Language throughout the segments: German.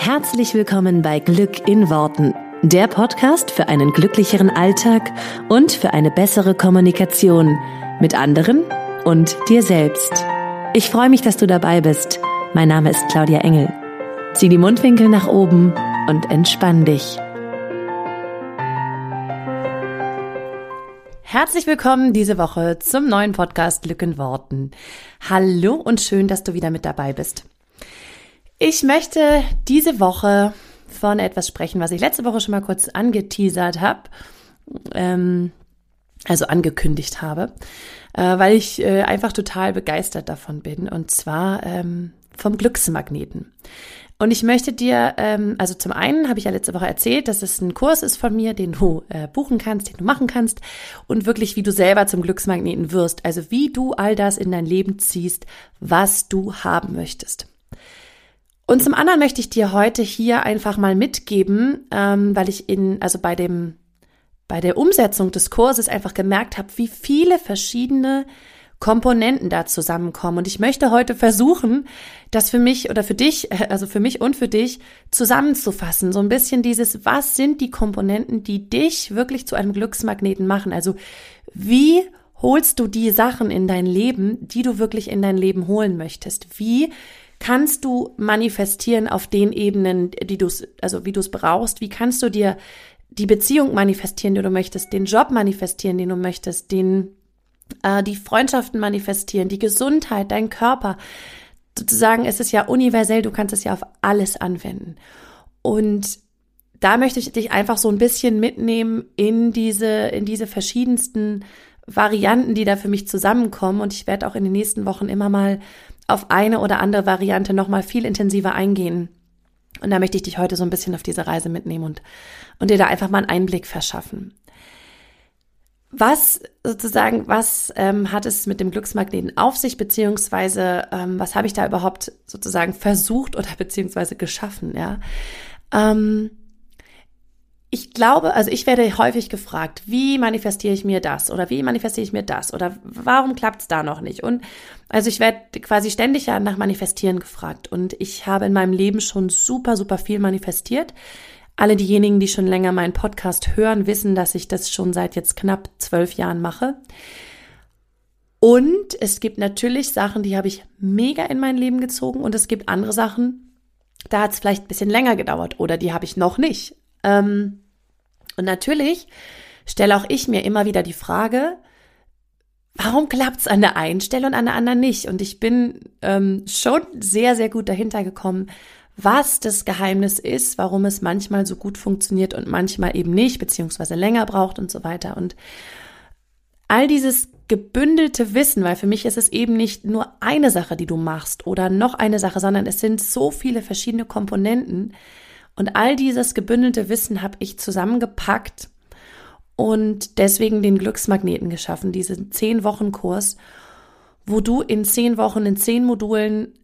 Herzlich willkommen bei Glück in Worten, der Podcast für einen glücklicheren Alltag und für eine bessere Kommunikation mit anderen und dir selbst. Ich freue mich, dass du dabei bist. Mein Name ist Claudia Engel. Zieh die Mundwinkel nach oben und entspann dich. Herzlich willkommen diese Woche zum neuen Podcast Glück in Worten. Hallo und schön, dass du wieder mit dabei bist. Ich möchte diese Woche von etwas sprechen, was ich letzte Woche schon mal kurz angeteasert habe, ähm, also angekündigt habe, äh, weil ich äh, einfach total begeistert davon bin, und zwar ähm, vom Glücksmagneten. Und ich möchte dir, ähm, also zum einen habe ich ja letzte Woche erzählt, dass es ein Kurs ist von mir, den du äh, buchen kannst, den du machen kannst und wirklich, wie du selber zum Glücksmagneten wirst. Also wie du all das in dein Leben ziehst, was du haben möchtest. Und zum anderen möchte ich dir heute hier einfach mal mitgeben, ähm, weil ich in, also bei dem, bei der Umsetzung des Kurses einfach gemerkt habe, wie viele verschiedene Komponenten da zusammenkommen. Und ich möchte heute versuchen, das für mich oder für dich, also für mich und für dich zusammenzufassen. So ein bisschen dieses, was sind die Komponenten, die dich wirklich zu einem Glücksmagneten machen? Also wie holst du die Sachen in dein Leben, die du wirklich in dein Leben holen möchtest? Wie kannst du manifestieren auf den Ebenen, die du also wie du es brauchst? Wie kannst du dir die Beziehung manifestieren, die du möchtest, den Job manifestieren, den du möchtest, den äh, die Freundschaften manifestieren, die Gesundheit, dein Körper. Sozusagen, es ist ja universell, du kannst es ja auf alles anwenden. Und da möchte ich dich einfach so ein bisschen mitnehmen in diese, in diese verschiedensten Varianten, die da für mich zusammenkommen. Und ich werde auch in den nächsten Wochen immer mal auf eine oder andere Variante nochmal viel intensiver eingehen. Und da möchte ich dich heute so ein bisschen auf diese Reise mitnehmen und, und dir da einfach mal einen Einblick verschaffen. Was sozusagen, was ähm, hat es mit dem Glücksmagneten auf sich, beziehungsweise ähm, was habe ich da überhaupt sozusagen versucht oder beziehungsweise geschaffen, ja? Ähm, ich glaube, also ich werde häufig gefragt, wie manifestiere ich mir das oder wie manifestiere ich mir das oder warum klappt es da noch nicht? Und also ich werde quasi ständig ja nach Manifestieren gefragt und ich habe in meinem Leben schon super, super viel manifestiert. Alle diejenigen, die schon länger meinen Podcast hören, wissen, dass ich das schon seit jetzt knapp zwölf Jahren mache. Und es gibt natürlich Sachen, die habe ich mega in mein Leben gezogen und es gibt andere Sachen, da hat es vielleicht ein bisschen länger gedauert oder die habe ich noch nicht. Ähm, und natürlich stelle auch ich mir immer wieder die Frage, warum klappt es an der einen Stelle und an der anderen nicht? Und ich bin ähm, schon sehr, sehr gut dahinter gekommen, was das Geheimnis ist, warum es manchmal so gut funktioniert und manchmal eben nicht, beziehungsweise länger braucht und so weiter. Und all dieses gebündelte Wissen, weil für mich ist es eben nicht nur eine Sache, die du machst oder noch eine Sache, sondern es sind so viele verschiedene Komponenten, und all dieses gebündelte Wissen habe ich zusammengepackt und deswegen den Glücksmagneten geschaffen, diesen zehn Wochen Kurs, wo du in zehn Wochen, in zehn Modulen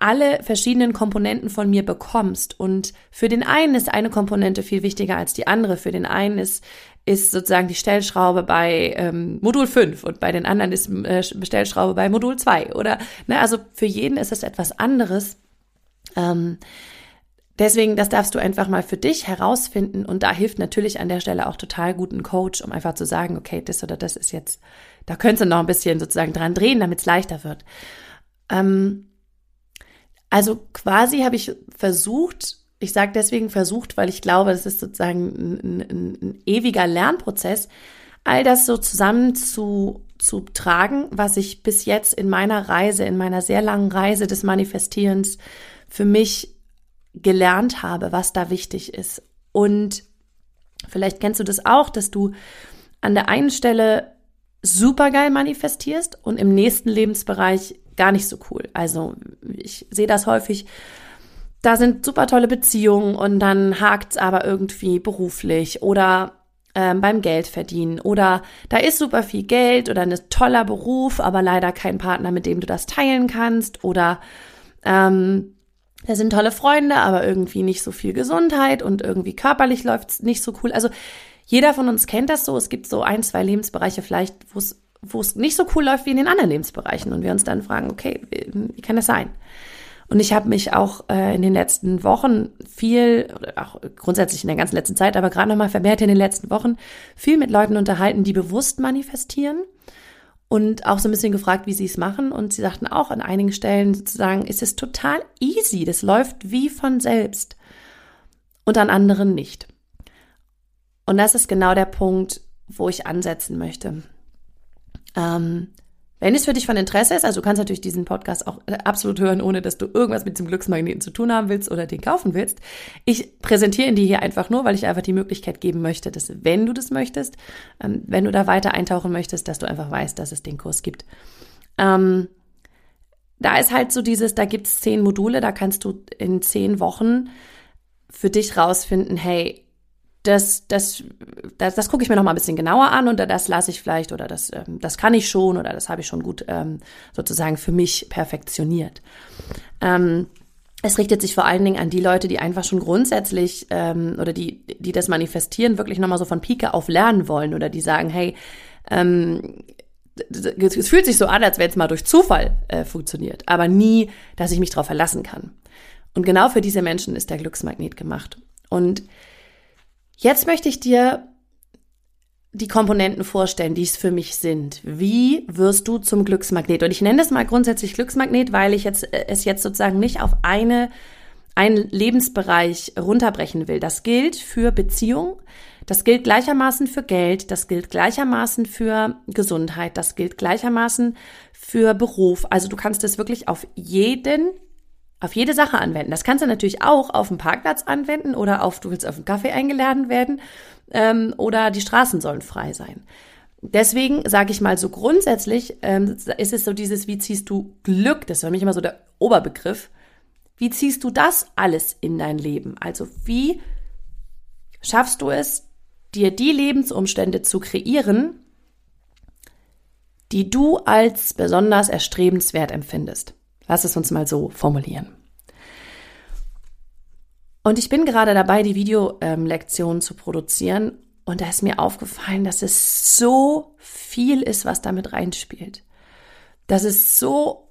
alle verschiedenen Komponenten von mir bekommst. Und für den einen ist eine Komponente viel wichtiger als die andere. Für den einen ist, ist sozusagen die Stellschraube bei ähm, Modul 5 und bei den anderen ist äh, Stellschraube bei Modul 2. Oder, ne, also für jeden ist es etwas anderes. Ähm, Deswegen, das darfst du einfach mal für dich herausfinden und da hilft natürlich an der Stelle auch total gut ein Coach, um einfach zu sagen, okay, das oder das ist jetzt, da könntest du noch ein bisschen sozusagen dran drehen, damit es leichter wird. Ähm, also quasi habe ich versucht, ich sage deswegen versucht, weil ich glaube, das ist sozusagen ein, ein, ein ewiger Lernprozess, all das so zusammen zu, zu tragen, was ich bis jetzt in meiner Reise, in meiner sehr langen Reise des Manifestierens für mich gelernt habe, was da wichtig ist. Und vielleicht kennst du das auch, dass du an der einen Stelle super geil manifestierst und im nächsten Lebensbereich gar nicht so cool. Also ich sehe das häufig. Da sind super tolle Beziehungen und dann hakt's aber irgendwie beruflich oder ähm, beim Geld verdienen oder da ist super viel Geld oder ein toller Beruf, aber leider kein Partner, mit dem du das teilen kannst oder ähm, da sind tolle Freunde, aber irgendwie nicht so viel Gesundheit und irgendwie körperlich läuft's nicht so cool. Also jeder von uns kennt das so. Es gibt so ein, zwei Lebensbereiche vielleicht, wo es wo es nicht so cool läuft wie in den anderen Lebensbereichen und wir uns dann fragen, okay, wie, kann das sein? Und ich habe mich auch äh, in den letzten Wochen viel, auch grundsätzlich in der ganzen letzten Zeit, aber gerade nochmal vermehrt in den letzten Wochen, viel mit Leuten unterhalten, die bewusst manifestieren und auch so ein bisschen gefragt, wie sie es machen. Und sie sagten auch an einigen Stellen sozusagen, ist es total easy, das läuft wie von selbst. Und an anderen nicht. Und das ist genau der Punkt, wo ich ansetzen möchte. Ähm, wenn es für dich von Interesse ist, also du kannst natürlich diesen Podcast auch äh, absolut hören, ohne dass du irgendwas mit diesem Glücksmagneten zu tun haben willst oder den kaufen willst. Ich präsentiere ihn dir hier einfach nur, weil ich einfach die Möglichkeit geben möchte, dass wenn du das möchtest, ähm, wenn du da weiter eintauchen möchtest, dass du einfach weißt, dass es den Kurs gibt. Ähm, da ist halt so dieses, da gibt es zehn Module, da kannst du in zehn Wochen für dich rausfinden, hey, das, das, das, das gucke ich mir noch mal ein bisschen genauer an und das lasse ich vielleicht oder das, ähm, das kann ich schon oder das habe ich schon gut ähm, sozusagen für mich perfektioniert. Ähm, es richtet sich vor allen Dingen an die Leute, die einfach schon grundsätzlich oder die, die das manifestieren, wirklich nochmal so von Pike auf lernen wollen oder die sagen, hey, es fühlt sich so an, als wenn es mal durch Zufall äh, funktioniert, aber nie, dass ich mich darauf verlassen kann. Und genau für diese Menschen ist der Glücksmagnet gemacht. Und Jetzt möchte ich dir die Komponenten vorstellen, die es für mich sind. Wie wirst du zum Glücksmagnet? Und ich nenne das mal grundsätzlich Glücksmagnet, weil ich jetzt, äh, es jetzt sozusagen nicht auf eine, einen Lebensbereich runterbrechen will. Das gilt für Beziehung, das gilt gleichermaßen für Geld, das gilt gleichermaßen für Gesundheit, das gilt gleichermaßen für Beruf. Also du kannst es wirklich auf jeden auf jede Sache anwenden. Das kannst du natürlich auch auf dem Parkplatz anwenden oder auf, du willst auf einen Kaffee eingeladen werden ähm, oder die Straßen sollen frei sein. Deswegen sage ich mal so grundsätzlich, ähm, ist es so dieses, wie ziehst du Glück, das ist für mich immer so der Oberbegriff, wie ziehst du das alles in dein Leben? Also wie schaffst du es, dir die Lebensumstände zu kreieren, die du als besonders erstrebenswert empfindest? Lass es uns mal so formulieren. Und ich bin gerade dabei, die Videolektion zu produzieren. Und da ist mir aufgefallen, dass es so viel ist, was damit reinspielt. Das ist so,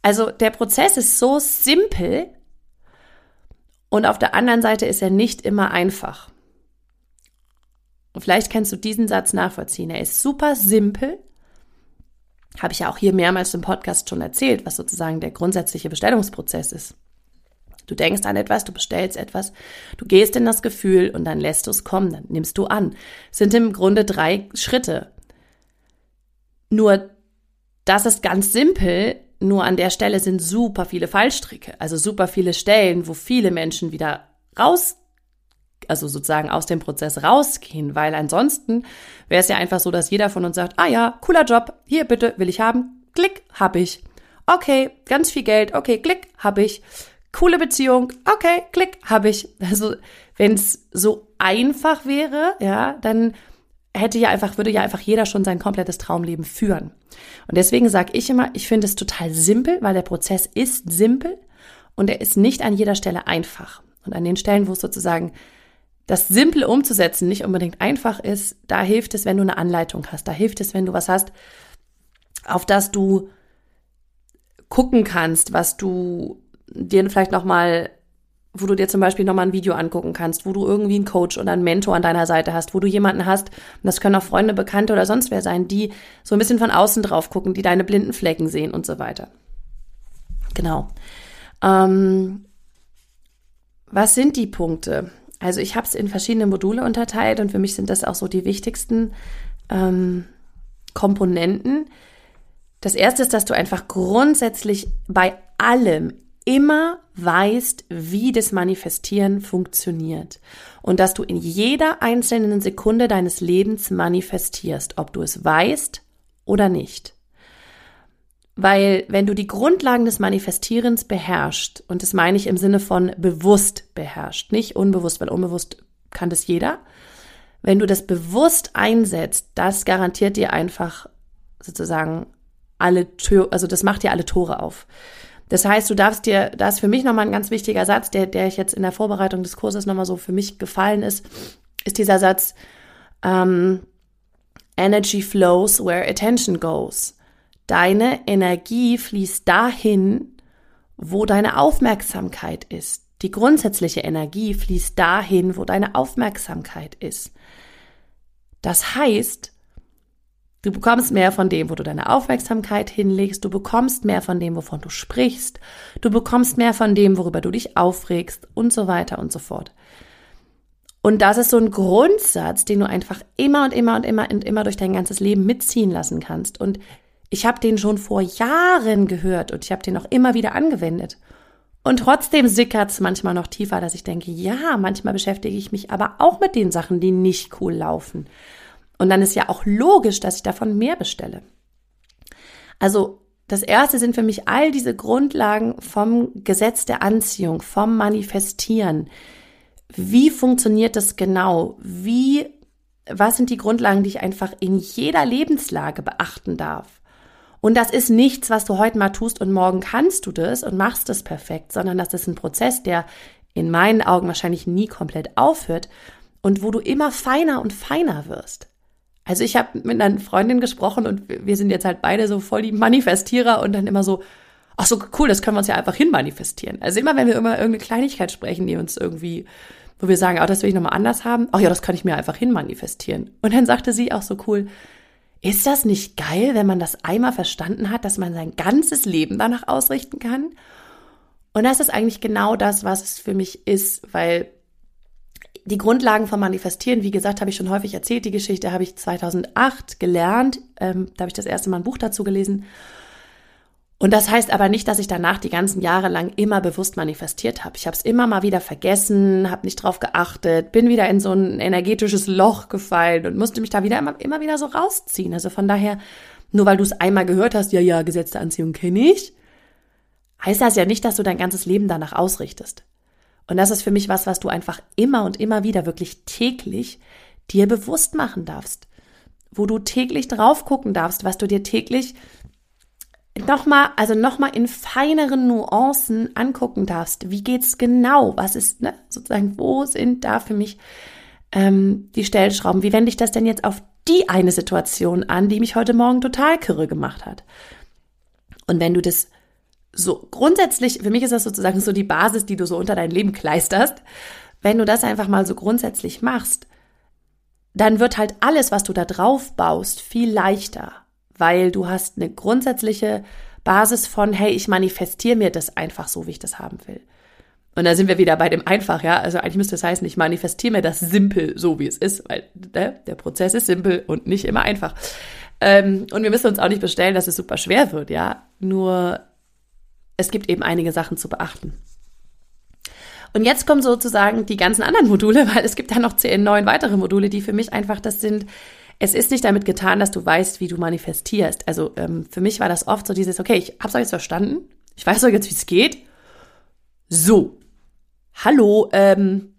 also der Prozess ist so simpel und auf der anderen Seite ist er nicht immer einfach. Und vielleicht kannst du diesen Satz nachvollziehen. Er ist super simpel habe ich ja auch hier mehrmals im Podcast schon erzählt, was sozusagen der grundsätzliche Bestellungsprozess ist. Du denkst an etwas, du bestellst etwas, du gehst in das Gefühl und dann lässt du es kommen, dann nimmst du an. Es sind im Grunde drei Schritte. Nur, das ist ganz simpel, nur an der Stelle sind super viele Fallstricke, also super viele Stellen, wo viele Menschen wieder raus also sozusagen aus dem Prozess rausgehen, weil ansonsten wäre es ja einfach so, dass jeder von uns sagt, ah ja, cooler Job, hier bitte, will ich haben, klick, hab ich. Okay, ganz viel Geld, okay, klick, hab ich. Coole Beziehung, okay, klick, hab ich. Also, wenn es so einfach wäre, ja, dann hätte ja einfach, würde ja einfach jeder schon sein komplettes Traumleben führen. Und deswegen sage ich immer, ich finde es total simpel, weil der Prozess ist simpel und er ist nicht an jeder Stelle einfach. Und an den Stellen, wo es sozusagen das Simple umzusetzen nicht unbedingt einfach ist, da hilft es, wenn du eine Anleitung hast. Da hilft es, wenn du was hast, auf das du gucken kannst, was du dir vielleicht nochmal, wo du dir zum Beispiel nochmal ein Video angucken kannst, wo du irgendwie einen Coach oder einen Mentor an deiner Seite hast, wo du jemanden hast, und das können auch Freunde, Bekannte oder sonst wer sein, die so ein bisschen von außen drauf gucken, die deine blinden Flecken sehen und so weiter. Genau. Ähm, was sind die Punkte? Also ich habe es in verschiedene Module unterteilt und für mich sind das auch so die wichtigsten ähm, Komponenten. Das erste ist, dass du einfach grundsätzlich bei allem immer weißt, wie das Manifestieren funktioniert und dass du in jeder einzelnen Sekunde deines Lebens manifestierst, ob du es weißt oder nicht. Weil wenn du die Grundlagen des Manifestierens beherrschst, und das meine ich im Sinne von bewusst beherrscht, nicht unbewusst, weil unbewusst kann das jeder. Wenn du das bewusst einsetzt, das garantiert dir einfach sozusagen alle Tür, also das macht dir alle Tore auf. Das heißt, du darfst dir, da ist für mich nochmal ein ganz wichtiger Satz, der, der ich jetzt in der Vorbereitung des Kurses nochmal so für mich gefallen ist, ist dieser Satz, ähm, Energy flows where attention goes. Deine Energie fließt dahin, wo deine Aufmerksamkeit ist. Die grundsätzliche Energie fließt dahin, wo deine Aufmerksamkeit ist. Das heißt, du bekommst mehr von dem, wo du deine Aufmerksamkeit hinlegst, du bekommst mehr von dem, wovon du sprichst, du bekommst mehr von dem, worüber du dich aufregst und so weiter und so fort. Und das ist so ein Grundsatz, den du einfach immer und immer und immer und immer durch dein ganzes Leben mitziehen lassen kannst. Und ich habe den schon vor Jahren gehört und ich habe den auch immer wieder angewendet. Und trotzdem sickert es manchmal noch tiefer, dass ich denke, ja, manchmal beschäftige ich mich aber auch mit den Sachen, die nicht cool laufen. Und dann ist ja auch logisch, dass ich davon mehr bestelle. Also das erste sind für mich all diese Grundlagen vom Gesetz der Anziehung, vom Manifestieren. Wie funktioniert das genau? Wie, was sind die Grundlagen, die ich einfach in jeder Lebenslage beachten darf? Und das ist nichts, was du heute mal tust und morgen kannst du das und machst es perfekt, sondern das ist ein Prozess, der in meinen Augen wahrscheinlich nie komplett aufhört und wo du immer feiner und feiner wirst. Also ich habe mit einer Freundin gesprochen und wir sind jetzt halt beide so voll die Manifestierer und dann immer so, ach so cool, das können wir uns ja einfach hinmanifestieren. Also immer wenn wir immer irgendeine Kleinigkeit sprechen, die uns irgendwie, wo wir sagen, oh, das will ich nochmal anders haben, ach ja, das kann ich mir einfach hinmanifestieren. Und dann sagte sie auch so cool, ist das nicht geil, wenn man das einmal verstanden hat, dass man sein ganzes Leben danach ausrichten kann? Und das ist eigentlich genau das, was es für mich ist, weil die Grundlagen vom Manifestieren, wie gesagt, habe ich schon häufig erzählt. Die Geschichte habe ich 2008 gelernt. Ähm, da habe ich das erste Mal ein Buch dazu gelesen. Und das heißt aber nicht, dass ich danach die ganzen Jahre lang immer bewusst manifestiert habe. Ich habe es immer mal wieder vergessen, habe nicht drauf geachtet, bin wieder in so ein energetisches Loch gefallen und musste mich da wieder immer, immer wieder so rausziehen. Also von daher, nur weil du es einmal gehört hast, ja, ja, Gesetz der Anziehung kenne ich, heißt das ja nicht, dass du dein ganzes Leben danach ausrichtest. Und das ist für mich was, was du einfach immer und immer wieder wirklich täglich dir bewusst machen darfst. Wo du täglich drauf gucken darfst, was du dir täglich nochmal, also nochmal in feineren Nuancen angucken darfst. Wie geht's genau? Was ist, ne, sozusagen, wo sind da für mich ähm, die Stellschrauben? Wie wende ich das denn jetzt auf die eine Situation an, die mich heute Morgen total kirre gemacht hat? Und wenn du das so grundsätzlich, für mich ist das sozusagen so die Basis, die du so unter dein Leben kleisterst, wenn du das einfach mal so grundsätzlich machst, dann wird halt alles, was du da drauf baust, viel leichter weil du hast eine grundsätzliche Basis von, hey, ich manifestiere mir das einfach so, wie ich das haben will. Und da sind wir wieder bei dem einfach, ja. Also eigentlich müsste es heißen, ich manifestiere mir das simpel, so wie es ist, weil ne, der Prozess ist simpel und nicht immer einfach. Ähm, und wir müssen uns auch nicht bestellen, dass es super schwer wird, ja. Nur es gibt eben einige Sachen zu beachten. Und jetzt kommen sozusagen die ganzen anderen Module, weil es gibt ja noch zehn, neun weitere Module, die für mich einfach das sind, es ist nicht damit getan, dass du weißt, wie du manifestierst. Also ähm, für mich war das oft so dieses, okay, ich hab's euch jetzt verstanden, ich weiß doch jetzt, wie es geht. So, hallo, ähm,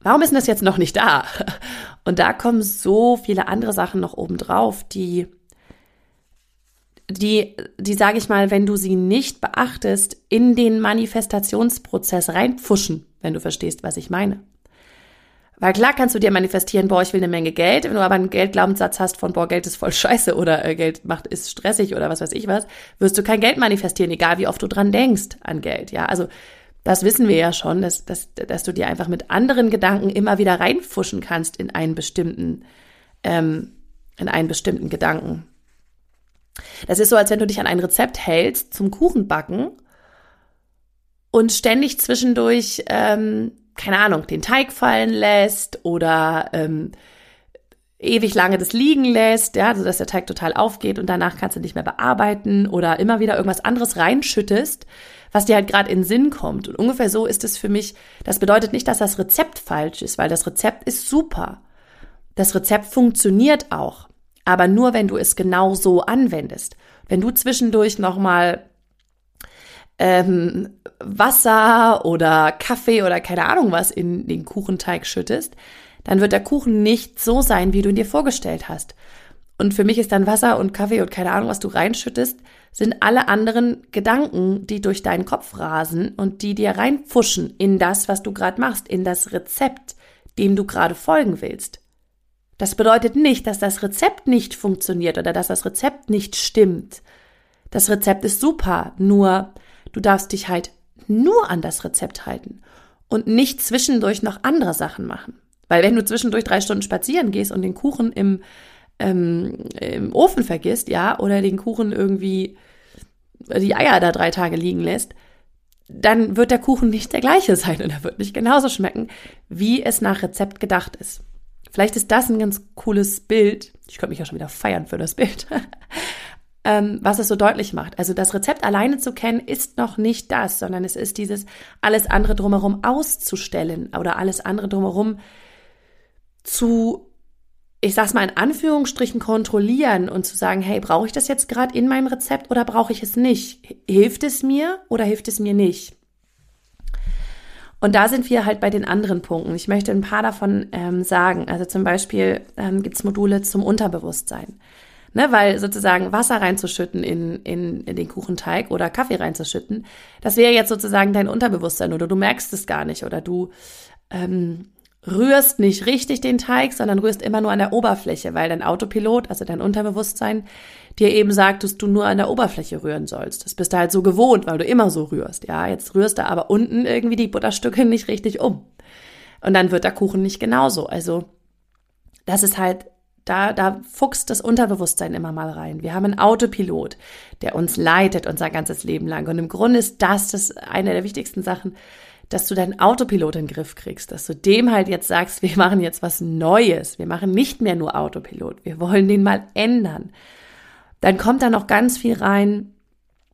warum ist denn das jetzt noch nicht da? Und da kommen so viele andere Sachen noch oben drauf, die, die, die sage ich mal, wenn du sie nicht beachtest, in den Manifestationsprozess reinpfuschen, wenn du verstehst, was ich meine. Weil klar kannst du dir manifestieren, boah, ich will eine Menge Geld. Wenn du aber einen Geldglaubenssatz hast von, boah, Geld ist voll scheiße oder äh, Geld macht, ist stressig oder was weiß ich was, wirst du kein Geld manifestieren, egal wie oft du dran denkst an Geld. Ja, also das wissen wir ja schon, dass, dass, dass du dir einfach mit anderen Gedanken immer wieder reinfuschen kannst in einen bestimmten, ähm, in einen bestimmten Gedanken. Das ist so, als wenn du dich an ein Rezept hältst zum Kuchenbacken und ständig zwischendurch ähm, keine Ahnung, den Teig fallen lässt oder ähm, ewig lange das liegen lässt, ja, so dass der Teig total aufgeht und danach kannst du nicht mehr bearbeiten oder immer wieder irgendwas anderes reinschüttest, was dir halt gerade in Sinn kommt. Und ungefähr so ist es für mich. Das bedeutet nicht, dass das Rezept falsch ist, weil das Rezept ist super. Das Rezept funktioniert auch, aber nur wenn du es genau so anwendest. Wenn du zwischendurch nochmal ähm, Wasser oder Kaffee oder keine Ahnung was in den Kuchenteig schüttest, dann wird der Kuchen nicht so sein, wie du ihn dir vorgestellt hast. Und für mich ist dann Wasser und Kaffee und keine Ahnung, was du reinschüttest, sind alle anderen Gedanken, die durch deinen Kopf rasen und die dir reinpfuschen in das, was du gerade machst, in das Rezept, dem du gerade folgen willst. Das bedeutet nicht, dass das Rezept nicht funktioniert oder dass das Rezept nicht stimmt. Das Rezept ist super, nur Du darfst dich halt nur an das Rezept halten und nicht zwischendurch noch andere Sachen machen. Weil wenn du zwischendurch drei Stunden spazieren gehst und den Kuchen im, ähm, im Ofen vergisst, ja, oder den Kuchen irgendwie die Eier da drei Tage liegen lässt, dann wird der Kuchen nicht der gleiche sein und er wird nicht genauso schmecken, wie es nach Rezept gedacht ist. Vielleicht ist das ein ganz cooles Bild. Ich könnte mich ja schon wieder feiern für das Bild. ähm, was es so deutlich macht. Also das Rezept alleine zu kennen ist noch nicht das, sondern es ist dieses alles andere drumherum auszustellen oder alles andere drumherum zu, ich sag's mal in Anführungsstrichen, kontrollieren und zu sagen, hey, brauche ich das jetzt gerade in meinem Rezept oder brauche ich es nicht? Hilft es mir oder hilft es mir nicht? Und da sind wir halt bei den anderen Punkten. Ich möchte ein paar davon ähm, sagen. Also zum Beispiel ähm, gibt es Module zum Unterbewusstsein. Ne, weil sozusagen Wasser reinzuschütten in, in, in den Kuchenteig oder Kaffee reinzuschütten, das wäre jetzt sozusagen dein Unterbewusstsein oder du merkst es gar nicht oder du ähm, rührst nicht richtig den Teig, sondern rührst immer nur an der Oberfläche, weil dein Autopilot, also dein Unterbewusstsein, dir eben sagt, dass du nur an der Oberfläche rühren sollst. Das bist du halt so gewohnt, weil du immer so rührst. Ja, jetzt rührst du aber unten irgendwie die Butterstücke nicht richtig um. Und dann wird der Kuchen nicht genauso. Also, das ist halt da, da fuchst das Unterbewusstsein immer mal rein. Wir haben einen Autopilot, der uns leitet unser ganzes Leben lang. Und im Grunde ist das, das eine der wichtigsten Sachen, dass du deinen Autopilot in den Griff kriegst, dass du dem halt jetzt sagst, wir machen jetzt was Neues. Wir machen nicht mehr nur Autopilot. Wir wollen den mal ändern. Dann kommt da noch ganz viel rein,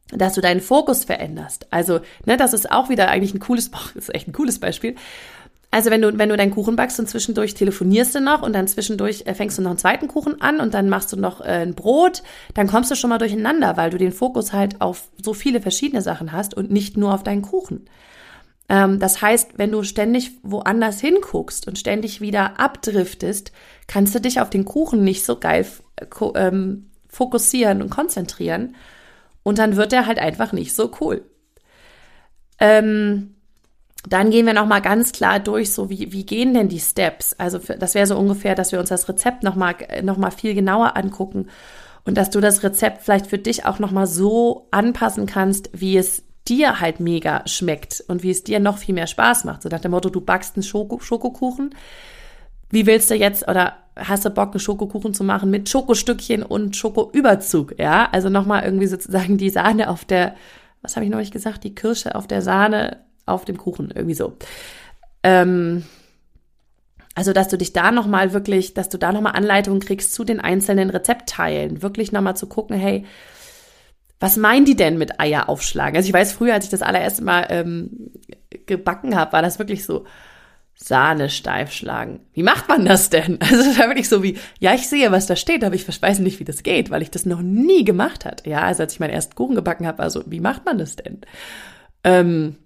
dass du deinen Fokus veränderst. Also, ne, das ist auch wieder eigentlich ein cooles, das ist echt ein cooles Beispiel. Also wenn du, wenn du deinen Kuchen backst und zwischendurch telefonierst du noch und dann zwischendurch äh, fängst du noch einen zweiten Kuchen an und dann machst du noch äh, ein Brot, dann kommst du schon mal durcheinander, weil du den Fokus halt auf so viele verschiedene Sachen hast und nicht nur auf deinen Kuchen. Ähm, das heißt, wenn du ständig woanders hinguckst und ständig wieder abdriftest, kannst du dich auf den Kuchen nicht so geil ähm, fokussieren und konzentrieren und dann wird er halt einfach nicht so cool. Ähm, dann gehen wir nochmal ganz klar durch, so wie, wie gehen denn die Steps? Also für, das wäre so ungefähr, dass wir uns das Rezept nochmal noch mal viel genauer angucken und dass du das Rezept vielleicht für dich auch nochmal so anpassen kannst, wie es dir halt mega schmeckt und wie es dir noch viel mehr Spaß macht. So nach dem Motto, du backst einen Schoko Schokokuchen. Wie willst du jetzt oder hast du Bock, einen Schokokuchen zu machen mit Schokostückchen und Schokoüberzug? Ja, also nochmal irgendwie sozusagen die Sahne auf der, was habe ich neulich gesagt, die Kirsche auf der Sahne auf dem Kuchen, irgendwie so. Ähm, also, dass du dich da nochmal wirklich, dass du da nochmal Anleitungen kriegst zu den einzelnen Rezeptteilen. Wirklich nochmal zu gucken, hey, was meinen die denn mit Eier aufschlagen? Also ich weiß, früher, als ich das allererste Mal ähm, gebacken habe, war das wirklich so, Sahne steif schlagen. Wie macht man das denn? Also das war wirklich so wie, ja, ich sehe, was da steht, aber ich weiß nicht, wie das geht, weil ich das noch nie gemacht hat. Ja, also als ich meinen ersten Kuchen gebacken habe, war so, wie macht man das denn? Ähm,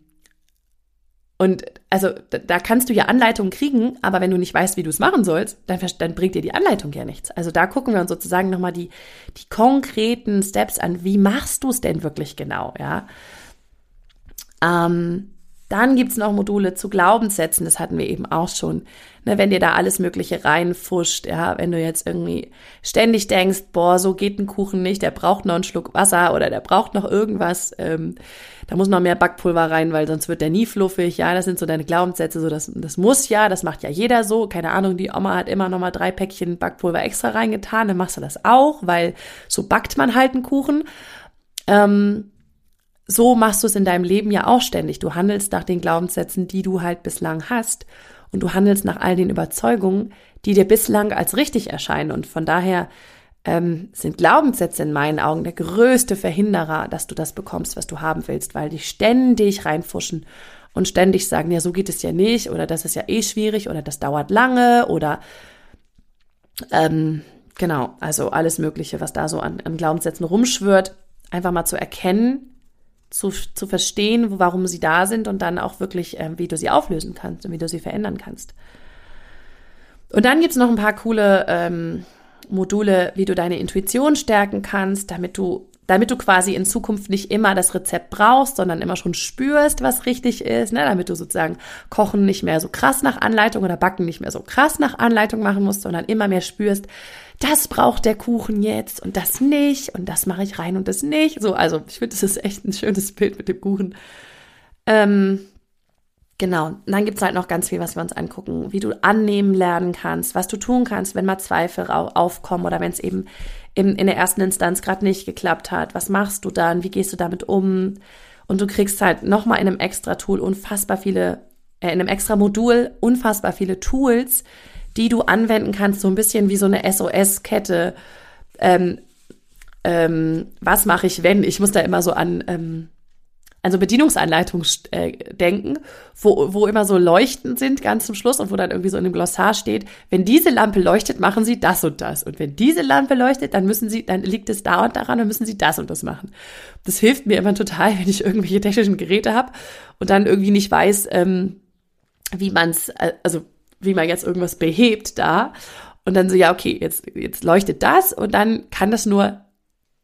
und also da kannst du ja Anleitungen kriegen, aber wenn du nicht weißt, wie du es machen sollst, dann, dann bringt dir die Anleitung ja nichts. Also da gucken wir uns sozusagen nochmal die, die konkreten Steps an. Wie machst du es denn wirklich genau, ja? Ähm, dann gibt's noch Module zu Glaubenssätzen, das hatten wir eben auch schon. Ne, wenn dir da alles Mögliche reinfuscht, ja, wenn du jetzt irgendwie ständig denkst, boah, so geht ein Kuchen nicht, der braucht noch einen Schluck Wasser oder der braucht noch irgendwas, ähm, da muss noch mehr Backpulver rein, weil sonst wird der nie fluffig. Ja, das sind so deine Glaubenssätze, so das, das muss ja, das macht ja jeder so. Keine Ahnung, die Oma hat immer noch mal drei Päckchen Backpulver extra reingetan, dann machst du das auch, weil so backt man halt einen Kuchen. Ähm, so machst du es in deinem Leben ja auch ständig. Du handelst nach den Glaubenssätzen, die du halt bislang hast. Und du handelst nach all den Überzeugungen, die dir bislang als richtig erscheinen. Und von daher ähm, sind Glaubenssätze in meinen Augen der größte Verhinderer, dass du das bekommst, was du haben willst, weil die ständig reinfuschen und ständig sagen, ja, so geht es ja nicht oder das ist ja eh schwierig oder das dauert lange oder ähm, genau, also alles Mögliche, was da so an, an Glaubenssätzen rumschwört, einfach mal zu erkennen, zu, zu verstehen, warum sie da sind und dann auch wirklich, ähm, wie du sie auflösen kannst und wie du sie verändern kannst. Und dann gibt's noch ein paar coole ähm, Module, wie du deine Intuition stärken kannst, damit du damit du quasi in Zukunft nicht immer das Rezept brauchst, sondern immer schon spürst, was richtig ist, ne? damit du sozusagen Kochen nicht mehr so krass nach Anleitung oder Backen nicht mehr so krass nach Anleitung machen musst, sondern immer mehr spürst, das braucht der Kuchen jetzt und das nicht und das mache ich rein und das nicht. So, also ich finde, das ist echt ein schönes Bild mit dem Kuchen. Ähm, Genau, und dann gibt's halt noch ganz viel, was wir uns angucken, wie du annehmen lernen kannst, was du tun kannst, wenn mal Zweifel aufkommen oder wenn es eben in, in der ersten Instanz gerade nicht geklappt hat. Was machst du dann? Wie gehst du damit um? Und du kriegst halt nochmal in einem extra Tool unfassbar viele, äh, in einem extra Modul unfassbar viele Tools, die du anwenden kannst, so ein bisschen wie so eine SOS-Kette. Ähm, ähm, was mache ich, wenn? Ich muss da immer so an ähm, also Bedienungsanleitung äh, denken, wo, wo immer so Leuchten sind ganz zum Schluss und wo dann irgendwie so in dem Glossar steht, wenn diese Lampe leuchtet, machen Sie das und das. Und wenn diese Lampe leuchtet, dann müssen Sie, dann liegt es da und daran, dann müssen Sie das und das machen. Das hilft mir immer total, wenn ich irgendwelche technischen Geräte habe und dann irgendwie nicht weiß, ähm, wie man es, äh, also wie man jetzt irgendwas behebt da. Und dann so, ja, okay, jetzt, jetzt leuchtet das und dann kann das nur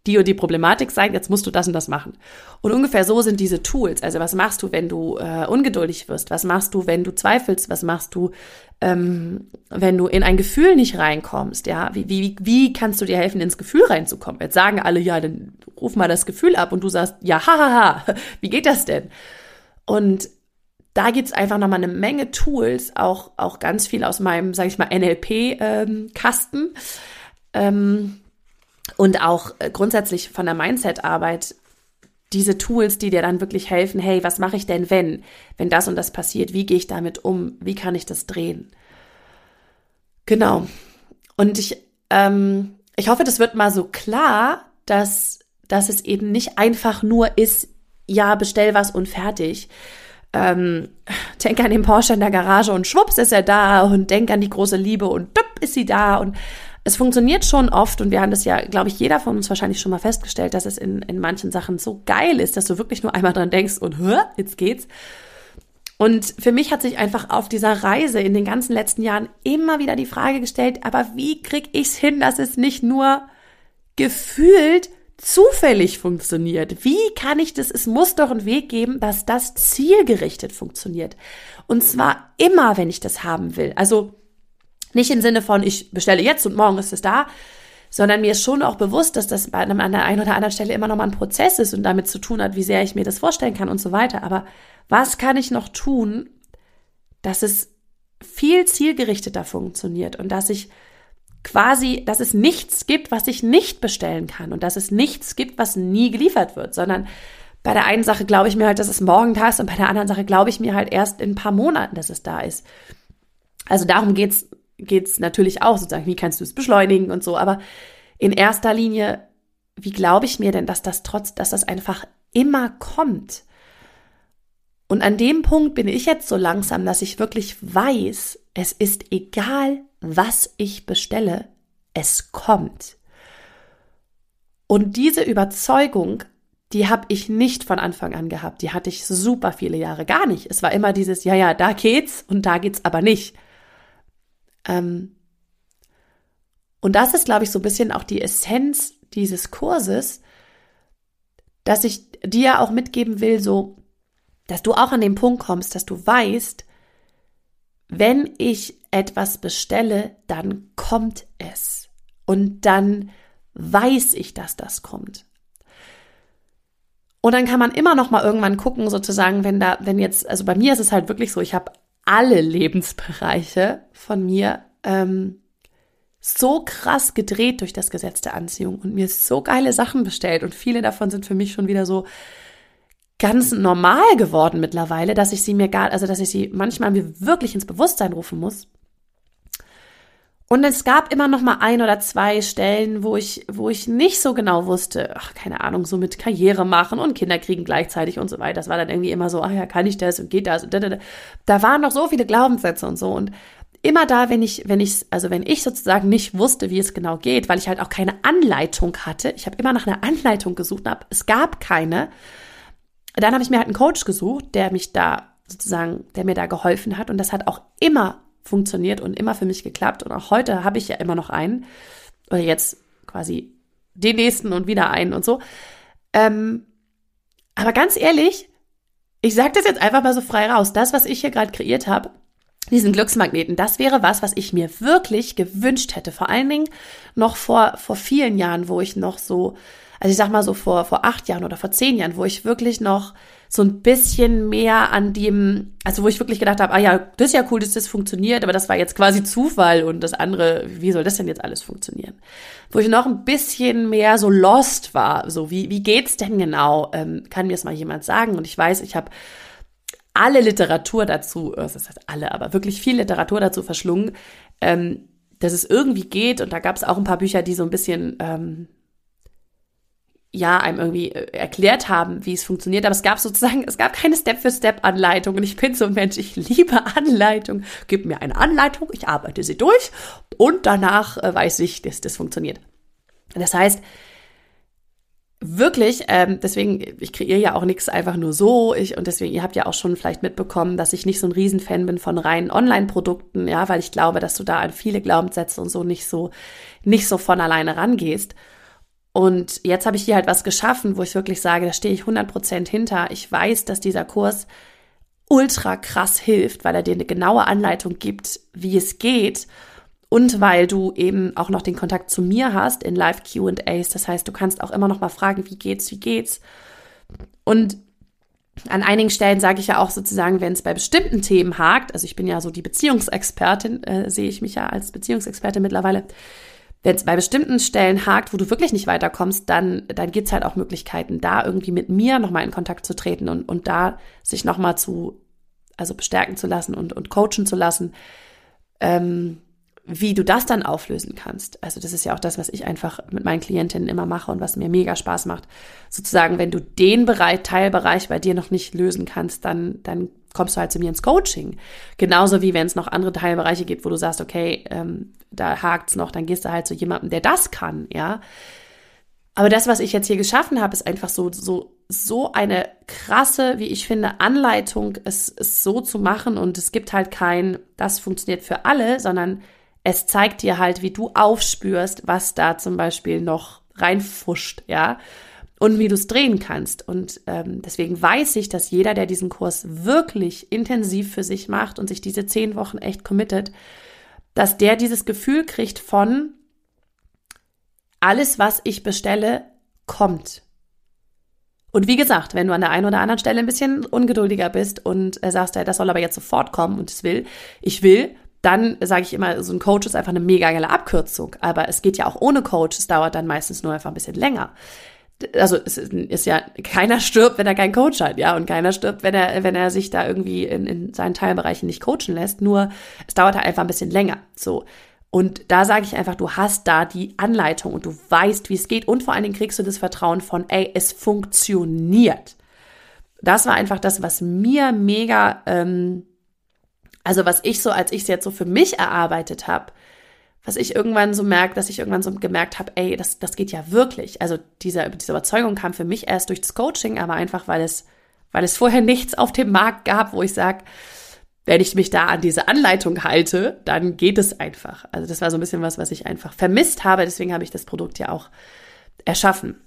die und die Problematik sein, jetzt musst du das und das machen. Und ungefähr so sind diese Tools. Also was machst du, wenn du äh, ungeduldig wirst? Was machst du, wenn du zweifelst? Was machst du, ähm, wenn du in ein Gefühl nicht reinkommst? Ja, wie, wie, wie kannst du dir helfen, ins Gefühl reinzukommen? Jetzt sagen alle, ja, dann ruf mal das Gefühl ab und du sagst, ja, hahaha, wie geht das denn? Und da gibt's einfach nochmal eine Menge Tools, auch, auch ganz viel aus meinem, sag ich mal, NLP-Kasten. Ähm, ähm, und auch äh, grundsätzlich von der Mindset-Arbeit diese Tools, die dir dann wirklich helfen, hey, was mache ich denn, wenn, wenn das und das passiert, wie gehe ich damit um, wie kann ich das drehen? Genau. Und ich, ähm, ich hoffe, das wird mal so klar, dass, dass es eben nicht einfach nur ist, ja, bestell was und fertig. Ähm, denk an den Porsche in der Garage und schwupps ist er da und denk an die große Liebe und dupp ist sie da und es funktioniert schon oft und wir haben das ja, glaube ich, jeder von uns wahrscheinlich schon mal festgestellt, dass es in, in manchen Sachen so geil ist, dass du wirklich nur einmal dran denkst und Hö, jetzt geht's. Und für mich hat sich einfach auf dieser Reise in den ganzen letzten Jahren immer wieder die Frage gestellt, aber wie krieg ich's hin, dass es nicht nur gefühlt zufällig funktioniert? Wie kann ich das? Es muss doch einen Weg geben, dass das zielgerichtet funktioniert. Und zwar immer, wenn ich das haben will. Also nicht im Sinne von, ich bestelle jetzt und morgen ist es da, sondern mir ist schon auch bewusst, dass das bei einem an der einen oder anderen Stelle immer noch mal ein Prozess ist und damit zu tun hat, wie sehr ich mir das vorstellen kann und so weiter. Aber was kann ich noch tun, dass es viel zielgerichteter funktioniert und dass ich quasi, dass es nichts gibt, was ich nicht bestellen kann und dass es nichts gibt, was nie geliefert wird, sondern bei der einen Sache glaube ich mir halt, dass es morgen da ist und bei der anderen Sache glaube ich mir halt erst in ein paar Monaten, dass es da ist. Also darum geht's geht es natürlich auch sozusagen, wie kannst du es beschleunigen und so. Aber in erster Linie, wie glaube ich mir denn, dass das trotz, dass das einfach immer kommt? Und an dem Punkt bin ich jetzt so langsam, dass ich wirklich weiß, es ist egal, was ich bestelle, es kommt. Und diese Überzeugung, die habe ich nicht von Anfang an gehabt. Die hatte ich super viele Jahre gar nicht. Es war immer dieses, ja, ja, da geht's und da geht's aber nicht. Ähm, und das ist, glaube ich, so ein bisschen auch die Essenz dieses Kurses, dass ich dir auch mitgeben will, so, dass du auch an den Punkt kommst, dass du weißt, wenn ich etwas bestelle, dann kommt es. Und dann weiß ich, dass das kommt. Und dann kann man immer noch mal irgendwann gucken, sozusagen, wenn da, wenn jetzt, also bei mir ist es halt wirklich so, ich habe alle Lebensbereiche von mir ähm, so krass gedreht durch das Gesetz der Anziehung und mir so geile Sachen bestellt und viele davon sind für mich schon wieder so ganz normal geworden mittlerweile, dass ich sie mir gar, also dass ich sie manchmal mir wirklich ins Bewusstsein rufen muss. Und es gab immer noch mal ein oder zwei Stellen, wo ich, wo ich nicht so genau wusste, ach, keine Ahnung, so mit Karriere machen und Kinder kriegen gleichzeitig und so weiter. Das war dann irgendwie immer so, ach ja, kann ich das und geht das und da, da, da. da waren noch so viele Glaubenssätze und so. Und immer da, wenn ich, wenn ich, also wenn ich sozusagen nicht wusste, wie es genau geht, weil ich halt auch keine Anleitung hatte, ich habe immer nach einer Anleitung gesucht, aber es gab keine. Dann habe ich mir halt einen Coach gesucht, der mich da sozusagen, der mir da geholfen hat und das hat auch immer funktioniert und immer für mich geklappt. Und auch heute habe ich ja immer noch einen. Oder jetzt quasi den nächsten und wieder einen und so. Ähm, aber ganz ehrlich, ich sage das jetzt einfach mal so frei raus. Das, was ich hier gerade kreiert habe, diesen Glücksmagneten, das wäre was, was ich mir wirklich gewünscht hätte. Vor allen Dingen noch vor, vor vielen Jahren, wo ich noch so Also ich sag mal so vor, vor acht Jahren oder vor zehn Jahren, wo ich wirklich noch so ein bisschen mehr an dem, also wo ich wirklich gedacht habe, ah ja, das ist ja cool, dass das funktioniert, aber das war jetzt quasi Zufall und das andere, wie soll das denn jetzt alles funktionieren? Wo ich noch ein bisschen mehr so lost war, so wie, wie geht's denn genau? Ähm, kann mir das mal jemand sagen? Und ich weiß, ich habe alle Literatur dazu, äh, das heißt alle, aber wirklich viel Literatur dazu verschlungen, ähm, dass es irgendwie geht. Und da gab es auch ein paar Bücher, die so ein bisschen ähm, ja, einem irgendwie äh, erklärt haben, wie es funktioniert. Aber es gab sozusagen, es gab keine Step-für-Step-Anleitung. Und ich bin so ein Mensch, ich liebe Anleitung. Gib mir eine Anleitung, ich arbeite sie durch und danach äh, weiß ich, dass das funktioniert. Das heißt, wirklich, ähm, deswegen, ich kreiere ja auch nichts einfach nur so. Ich, und deswegen, ihr habt ja auch schon vielleicht mitbekommen, dass ich nicht so ein Riesenfan bin von reinen Online-Produkten, ja, weil ich glaube, dass du da an viele Glaubenssätze und so nicht so, nicht so von alleine rangehst. Und jetzt habe ich hier halt was geschaffen, wo ich wirklich sage, da stehe ich 100% hinter. Ich weiß, dass dieser Kurs ultra krass hilft, weil er dir eine genaue Anleitung gibt, wie es geht und weil du eben auch noch den Kontakt zu mir hast in Live Q&As. Das heißt, du kannst auch immer noch mal fragen, wie geht's, wie geht's? Und an einigen Stellen sage ich ja auch sozusagen, wenn es bei bestimmten Themen hakt, also ich bin ja so die Beziehungsexpertin, äh, sehe ich mich ja als Beziehungsexpertin mittlerweile, wenn es bei bestimmten Stellen hakt, wo du wirklich nicht weiterkommst, dann, dann gibt's halt auch Möglichkeiten, da irgendwie mit mir nochmal in Kontakt zu treten und, und da sich nochmal zu, also bestärken zu lassen und, und coachen zu lassen, ähm, wie du das dann auflösen kannst. Also das ist ja auch das, was ich einfach mit meinen Klientinnen immer mache und was mir mega Spaß macht. Sozusagen, wenn du den Bereich, Teilbereich bei dir noch nicht lösen kannst, dann, dann kommst du halt zu mir ins Coaching. Genauso wie wenn es noch andere Teilbereiche gibt, wo du sagst, okay, ähm, da hakt's noch, dann gehst du halt zu jemandem, der das kann, ja. Aber das, was ich jetzt hier geschaffen habe, ist einfach so, so, so eine krasse, wie ich finde, Anleitung, es, es so zu machen. Und es gibt halt kein, das funktioniert für alle, sondern es zeigt dir halt, wie du aufspürst, was da zum Beispiel noch reinfuscht, ja und wie du es drehen kannst. Und ähm, deswegen weiß ich, dass jeder, der diesen Kurs wirklich intensiv für sich macht und sich diese zehn Wochen echt committet, dass der dieses Gefühl kriegt von alles, was ich bestelle, kommt. Und wie gesagt, wenn du an der einen oder anderen Stelle ein bisschen ungeduldiger bist und äh, sagst, das soll aber jetzt sofort kommen und es will, ich will, dann sage ich immer, so ein Coach ist einfach eine mega geile Abkürzung. Aber es geht ja auch ohne Coach. Es dauert dann meistens nur einfach ein bisschen länger also es ist ja, keiner stirbt, wenn er keinen Coach hat, ja, und keiner stirbt, wenn er, wenn er sich da irgendwie in, in seinen Teilbereichen nicht coachen lässt, nur es dauert halt einfach ein bisschen länger, so. Und da sage ich einfach, du hast da die Anleitung und du weißt, wie es geht und vor allen Dingen kriegst du das Vertrauen von, ey, es funktioniert. Das war einfach das, was mir mega, ähm, also was ich so, als ich es jetzt so für mich erarbeitet habe, was ich irgendwann so merke, dass ich irgendwann so gemerkt habe, ey, das, das geht ja wirklich. Also diese, diese Überzeugung kam für mich erst durch das Coaching, aber einfach, weil es, weil es vorher nichts auf dem Markt gab, wo ich sage, wenn ich mich da an diese Anleitung halte, dann geht es einfach. Also das war so ein bisschen was, was ich einfach vermisst habe. Deswegen habe ich das Produkt ja auch erschaffen.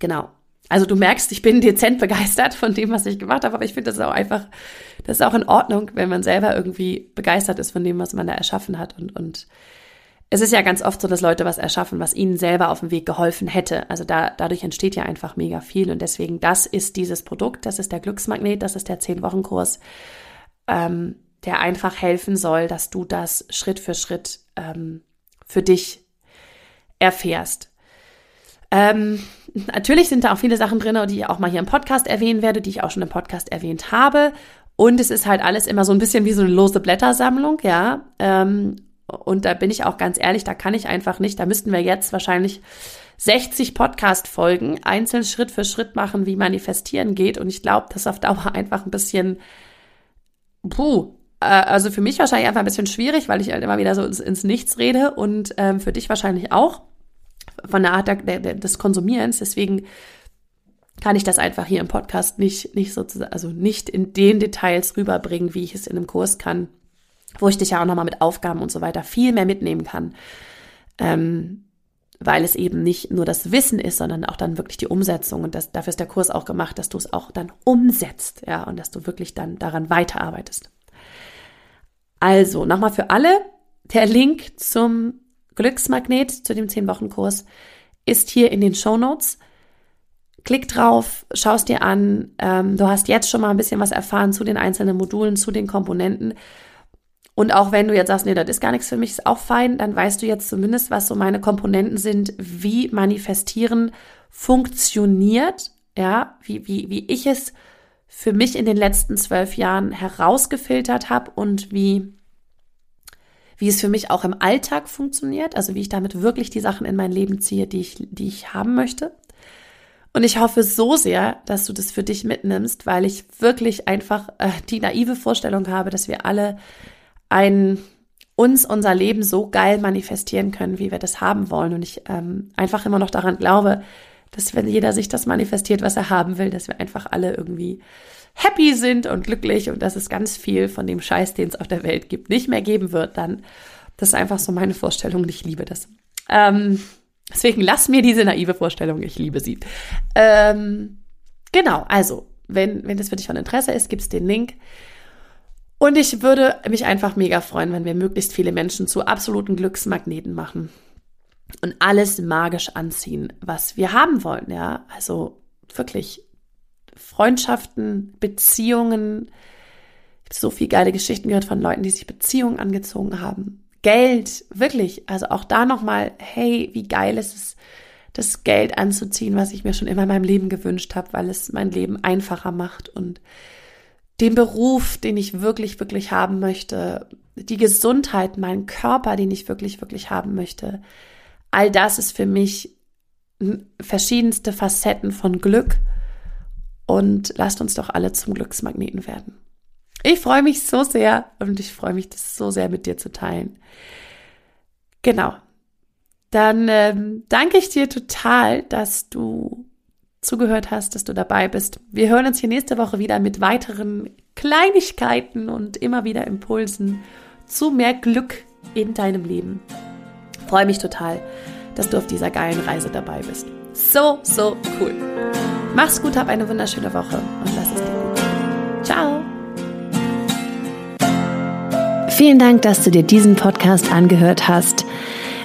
Genau. Also du merkst, ich bin dezent begeistert von dem, was ich gemacht habe, aber ich finde das auch einfach, das ist auch in Ordnung, wenn man selber irgendwie begeistert ist von dem, was man da erschaffen hat und, und es ist ja ganz oft so, dass Leute was erschaffen, was ihnen selber auf dem Weg geholfen hätte. Also da, dadurch entsteht ja einfach mega viel. Und deswegen, das ist dieses Produkt, das ist der Glücksmagnet, das ist der 10-Wochen-Kurs, ähm, der einfach helfen soll, dass du das Schritt für Schritt ähm, für dich erfährst. Ähm, natürlich sind da auch viele Sachen drin, die ich auch mal hier im Podcast erwähnen werde, die ich auch schon im Podcast erwähnt habe. Und es ist halt alles immer so ein bisschen wie so eine lose Blättersammlung, ja. Ähm, und da bin ich auch ganz ehrlich, da kann ich einfach nicht. Da müssten wir jetzt wahrscheinlich 60 Podcast-Folgen einzeln Schritt für Schritt machen, wie manifestieren geht. Und ich glaube, das auf Dauer einfach ein bisschen, puh, äh, also für mich wahrscheinlich einfach ein bisschen schwierig, weil ich halt immer wieder so ins, ins Nichts rede und ähm, für dich wahrscheinlich auch von der Art der, der, des Konsumierens. Deswegen kann ich das einfach hier im Podcast nicht, nicht sozusagen, also nicht in den Details rüberbringen, wie ich es in einem Kurs kann wo ich dich ja auch nochmal mit Aufgaben und so weiter viel mehr mitnehmen kann. Ähm, weil es eben nicht nur das Wissen ist, sondern auch dann wirklich die Umsetzung. Und das, dafür ist der Kurs auch gemacht, dass du es auch dann umsetzt, ja, und dass du wirklich dann daran weiterarbeitest. Also, nochmal für alle, der Link zum Glücksmagnet, zu dem 10-Wochen-Kurs, ist hier in den Show Notes. Klick drauf, schaust dir an. Ähm, du hast jetzt schon mal ein bisschen was erfahren zu den einzelnen Modulen, zu den Komponenten. Und auch wenn du jetzt sagst, nee, das ist gar nichts für mich, ist auch fein, dann weißt du jetzt zumindest, was so meine Komponenten sind, wie manifestieren funktioniert, ja, wie, wie, wie ich es für mich in den letzten zwölf Jahren herausgefiltert habe und wie, wie es für mich auch im Alltag funktioniert, also wie ich damit wirklich die Sachen in mein Leben ziehe, die ich, die ich haben möchte. Und ich hoffe so sehr, dass du das für dich mitnimmst, weil ich wirklich einfach äh, die naive Vorstellung habe, dass wir alle ein uns unser Leben so geil manifestieren können, wie wir das haben wollen. Und ich ähm, einfach immer noch daran glaube, dass wenn jeder sich das manifestiert, was er haben will, dass wir einfach alle irgendwie happy sind und glücklich und dass es ganz viel von dem Scheiß, den es auf der Welt gibt, nicht mehr geben wird, dann das ist einfach so meine Vorstellung und ich liebe das. Ähm, deswegen lass mir diese naive Vorstellung, ich liebe sie. Ähm, genau, also, wenn, wenn das für dich von Interesse ist, gibt's den Link. Und ich würde mich einfach mega freuen, wenn wir möglichst viele Menschen zu absoluten Glücksmagneten machen und alles magisch anziehen, was wir haben wollen, ja. Also wirklich Freundschaften, Beziehungen. Ich habe so viele geile Geschichten gehört von Leuten, die sich Beziehungen angezogen haben. Geld, wirklich. Also auch da nochmal, hey, wie geil ist es, das Geld anzuziehen, was ich mir schon immer in meinem Leben gewünscht habe, weil es mein Leben einfacher macht und den Beruf, den ich wirklich, wirklich haben möchte, die Gesundheit, meinen Körper, den ich wirklich, wirklich haben möchte. All das ist für mich verschiedenste Facetten von Glück und lasst uns doch alle zum Glücksmagneten werden. Ich freue mich so sehr und ich freue mich, das so sehr mit dir zu teilen. Genau. Dann ähm, danke ich dir total, dass du zugehört hast, dass du dabei bist. Wir hören uns hier nächste Woche wieder mit weiteren Kleinigkeiten und immer wieder Impulsen zu mehr Glück in deinem Leben. freue mich total, dass du auf dieser geilen Reise dabei bist. So, so cool. Mach's gut, hab eine wunderschöne Woche und lass es dir gut. Ciao. Vielen Dank, dass du dir diesen Podcast angehört hast.